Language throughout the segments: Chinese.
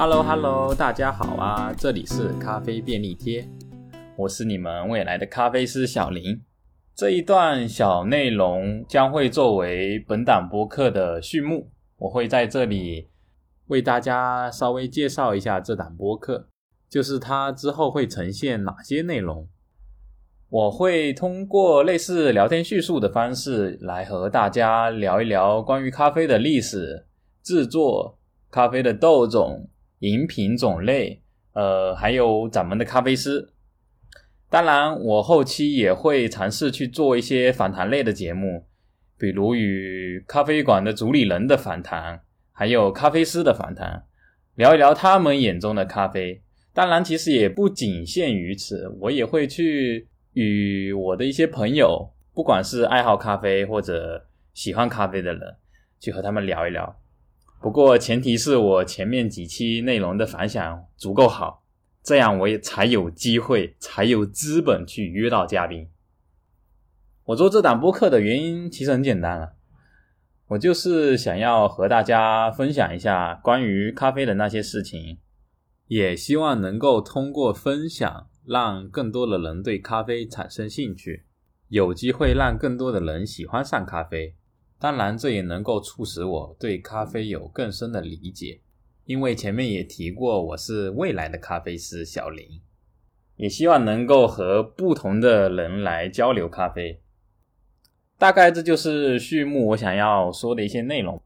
Hello Hello，大家好啊！这里是咖啡便利贴，我是你们未来的咖啡师小林。这一段小内容将会作为本档播客的序幕，我会在这里为大家稍微介绍一下这档播客，就是它之后会呈现哪些内容。我会通过类似聊天叙述的方式来和大家聊一聊关于咖啡的历史、制作、咖啡的豆种、饮品种类，呃，还有咱们的咖啡师。当然，我后期也会尝试去做一些访谈类的节目，比如与咖啡馆的主理人的访谈，还有咖啡师的访谈，聊一聊他们眼中的咖啡。当然，其实也不仅限于此，我也会去。与我的一些朋友，不管是爱好咖啡或者喜欢咖啡的人，去和他们聊一聊。不过前提是我前面几期内容的反响足够好，这样我也才有机会，才有资本去约到嘉宾。我做这档播客的原因其实很简单了，我就是想要和大家分享一下关于咖啡的那些事情，也希望能够通过分享。让更多的人对咖啡产生兴趣，有机会让更多的人喜欢上咖啡。当然，这也能够促使我对咖啡有更深的理解。因为前面也提过，我是未来的咖啡师小林，也希望能够和不同的人来交流咖啡。大概这就是序幕我想要说的一些内容。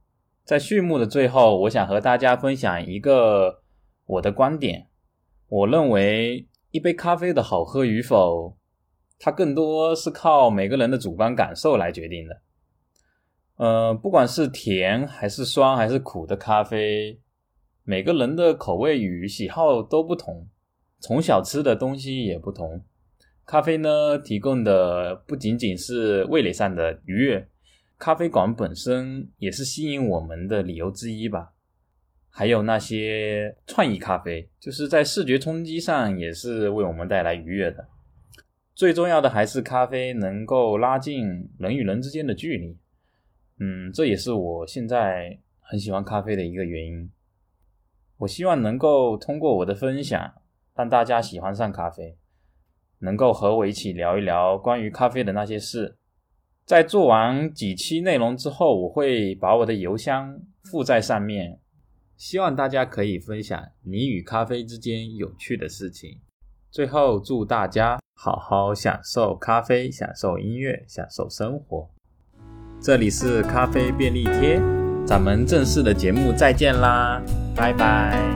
在序幕的最后，我想和大家分享一个我的观点。我认为。一杯咖啡的好喝与否，它更多是靠每个人的主观感受来决定的。呃，不管是甜还是酸还是苦的咖啡，每个人的口味与喜好都不同，从小吃的东西也不同。咖啡呢，提供的不仅仅是味蕾上的愉悦，咖啡馆本身也是吸引我们的理由之一吧。还有那些创意咖啡，就是在视觉冲击上也是为我们带来愉悦的。最重要的还是咖啡能够拉近人与人之间的距离。嗯，这也是我现在很喜欢咖啡的一个原因。我希望能够通过我的分享，让大家喜欢上咖啡，能够和我一起聊一聊关于咖啡的那些事。在做完几期内容之后，我会把我的邮箱附在上面。希望大家可以分享你与咖啡之间有趣的事情。最后，祝大家好好享受咖啡，享受音乐，享受生活。这里是咖啡便利贴，咱们正式的节目再见啦，拜拜。